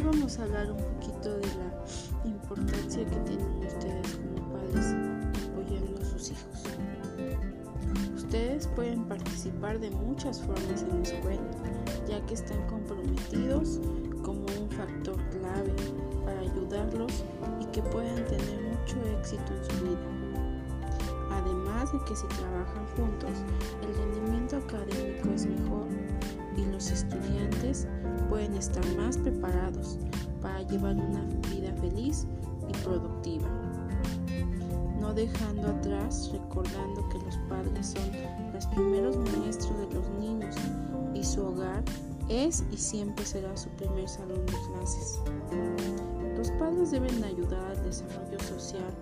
Hoy vamos a hablar un poquito de la importancia que tienen ustedes como padres apoyando a sus hijos. Ustedes pueden participar de muchas formas en la escuela, ya que están comprometidos como un factor clave para ayudarlos y que puedan tener mucho éxito en su vida. Además de que si trabajan juntos, el rendimiento académico es mejor y los estudiantes pueden estar más preparados para llevar una vida feliz y productiva. No dejando atrás, recordando que los padres son los primeros maestros de los niños y su hogar es y siempre será su primer salón de clases. Los padres deben ayudar al desarrollo social,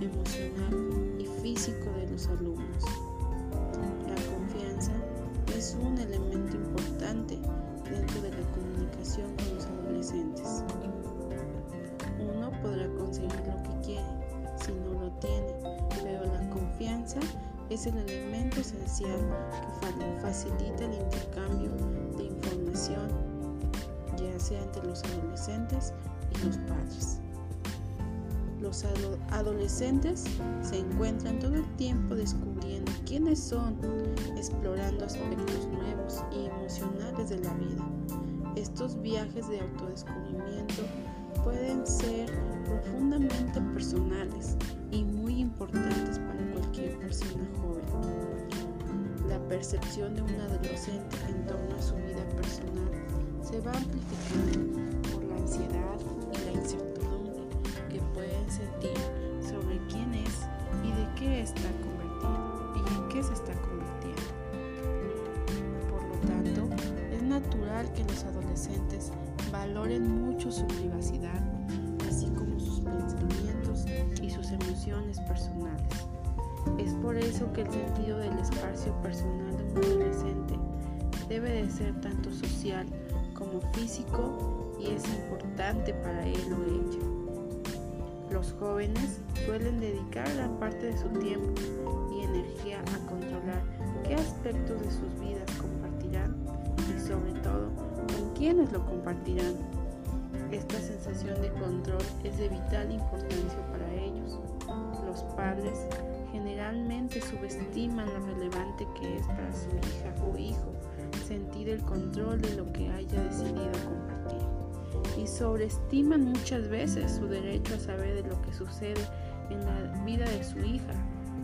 emocional y físico de los alumnos. Es el elemento esencial que facilita el intercambio de información, ya sea entre los adolescentes y los padres. Los adolescentes se encuentran todo el tiempo descubriendo quiénes son, explorando aspectos nuevos y emocionales de la vida. Estos viajes de autodescubrimiento pueden ser profundamente personales y muy importantes para cualquier persona joven. La percepción de un adolescente en torno a su vida personal se va amplificando por la ansiedad y la incertidumbre que pueden sentir sobre quién es y de qué está convertido y en qué se está convirtiendo. Por lo tanto, es natural que los adolescentes valoren mucho su privacidad, así como sus pensamientos y sus emociones personales. Es por eso que el sentido del espacio personal de un adolescente debe de ser tanto social como físico y es importante para él o ella. Los jóvenes suelen dedicar gran parte de su tiempo y energía a controlar qué aspectos de sus vidas compartirán y sobre todo con quiénes lo compartirán. Esta sensación de control es de vital importancia para ellos. Los padres generalmente subestiman lo relevante que es para su hija o hijo sentir el control de lo que haya decidido compartir y sobreestiman muchas veces su derecho a saber de lo que sucede en la vida de su hija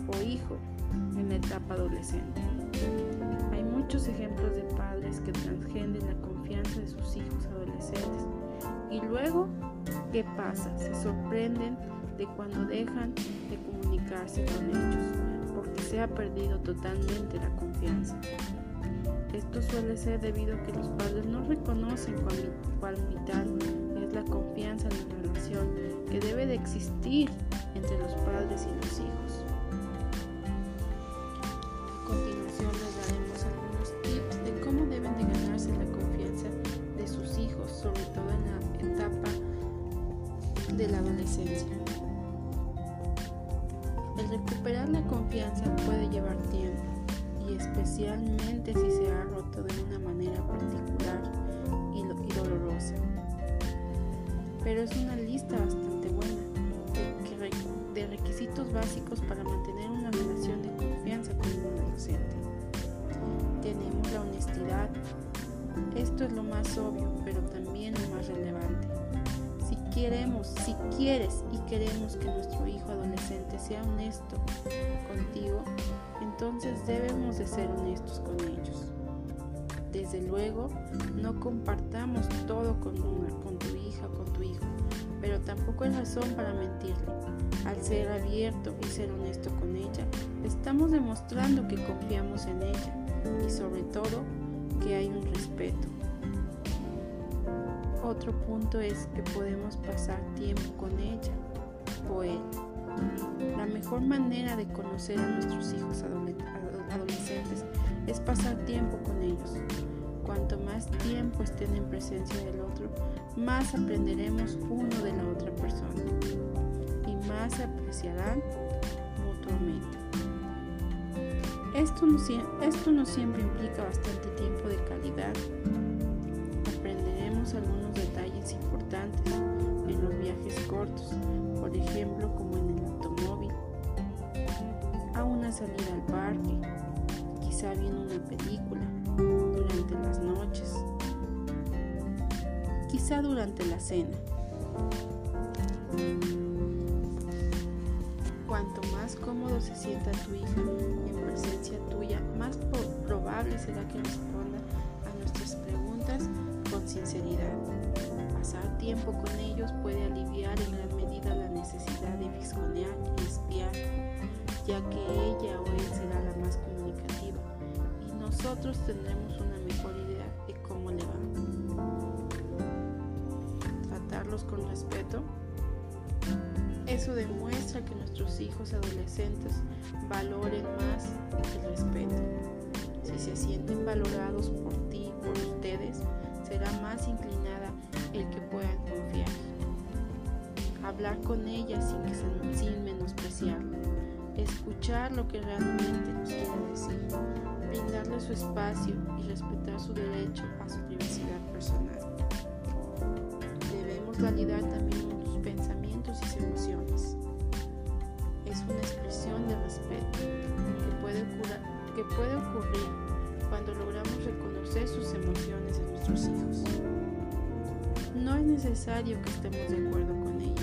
o hijo en la etapa adolescente. Hay muchos ejemplos de padres que transgenden la confianza de sus hijos adolescentes y luego, ¿qué pasa? Se sorprenden de cuando dejan de comunicarse con ellos porque se ha perdido totalmente la confianza. Esto suele ser debido a que los padres no reconocen cuán, vital es la confianza en la relación que debe de existir entre los padres y los hijos. A continuación les daremos algunos tips de cómo deben de ganarse la confianza de sus hijos, sobre todo en la etapa de la adolescencia. Recuperar la confianza puede llevar tiempo y especialmente si se ha roto de una manera particular y, dolorosa. Pero es una lista bastante buena de, requisitos básicos para mantener una relación de confianza con un adolescente. Tenemos la honestidad. Esto es lo más obvio, pero también lo más relevante. Queremos, si quieres y queremos que nuestro hijo adolescente sea honesto contigo, entonces debemos de ser honestos con ellos. Desde luego, no compartamos todo con, con tu hija o con tu hijo, pero tampoco es razón para mentirle. Al ser abierto y ser honesto con ella, estamos demostrando que confiamos en ella y sobre todo que hay un respeto. Otro punto es que podemos pasar tiempo con ella o él. La mejor manera de conocer a nuestros hijos adolescentes es pasar tiempo con ellos. Cuanto más tiempo estén en presencia del otro, más aprenderemos uno de la otra persona y más se apreciarán mutuamente. Esto no, esto no siempre implica bastante tiempo de calidad. Cortos, por ejemplo como en el automóvil, a una salida al parque, quizá viendo una película, durante las noches, quizá durante la cena. Cuanto más cómodo se sienta tu hija en presencia tuya, más probable será que responda a nuestras preguntas con sinceridad. Pasar tiempo con ellos puede aliviar en gran medida la necesidad de fisgonear y espiar, ya que ella o él será la más comunicativa y nosotros tendremos una mejor idea de cómo le va. Tratarlos con respeto. Eso demuestra que nuestros hijos adolescentes valoren más el respeto. Si se sienten valorados por ti, por ustedes, será más inclinada el que puedan confiar. Hablar con ella sin, que sin menospreciarla. Escuchar lo que realmente nos quiere decir. Brindarle su espacio y respetar su derecho a su privacidad personal. Debemos validar también sus pensamientos y emociones. Es una expresión de respeto que puede, que puede ocurrir cuando logramos reconocer sus emociones en nuestros hijos. Necesario que estemos de acuerdo con ella,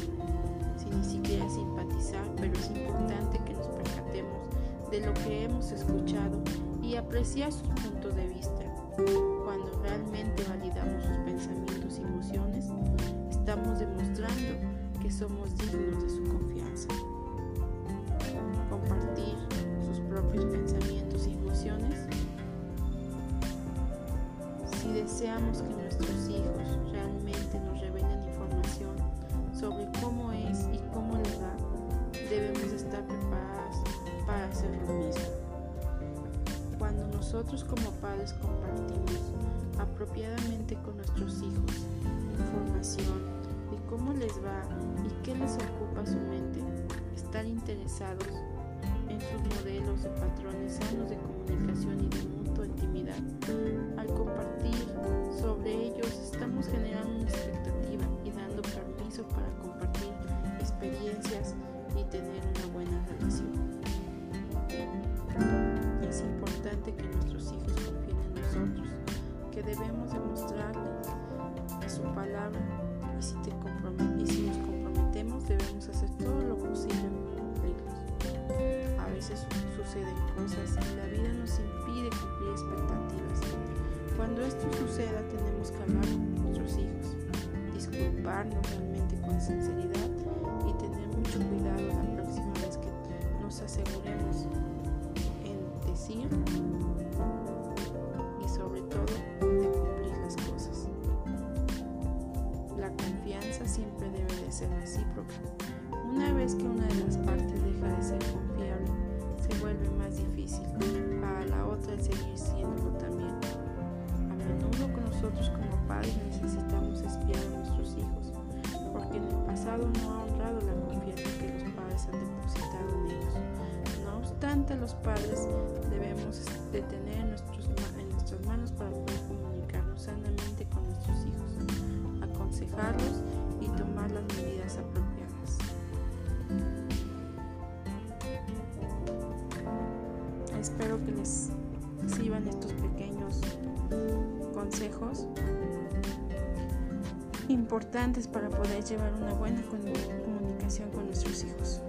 si ni siquiera simpatizar, pero es importante que nos percatemos de lo que hemos escuchado y apreciar sus puntos de vista. Cuando realmente validamos sus pensamientos y emociones, estamos demostrando que somos dignos de su confianza. Compartir sus propios pensamientos y emociones si deseamos que nuestros hijos realmente nos sobre cómo es y cómo le va, debemos estar preparados para hacer lo mismo. Cuando nosotros como padres compartimos apropiadamente con nuestros hijos información de cómo les va y qué les ocupa su mente, estar interesados en sus modelos de patrones sanos de comunicación y de mutua intimidad. Al compartir sobre ellos estamos generando una cosas y la vida nos impide cumplir expectativas. Cuando esto suceda tenemos que hablar con nuestros hijos, disculparnos realmente con sinceridad necesitamos espiar a nuestros hijos, porque en el pasado no ha honrado la confianza que los padres han depositado en ellos. No obstante, los padres debemos de tener en, en nuestras manos para poder comunicarnos sanamente con nuestros hijos, aconsejarlos y tomar las medidas apropiadas. Espero que les sirvan estos pequeños consejos importantes para poder llevar una buena comunicación con nuestros hijos.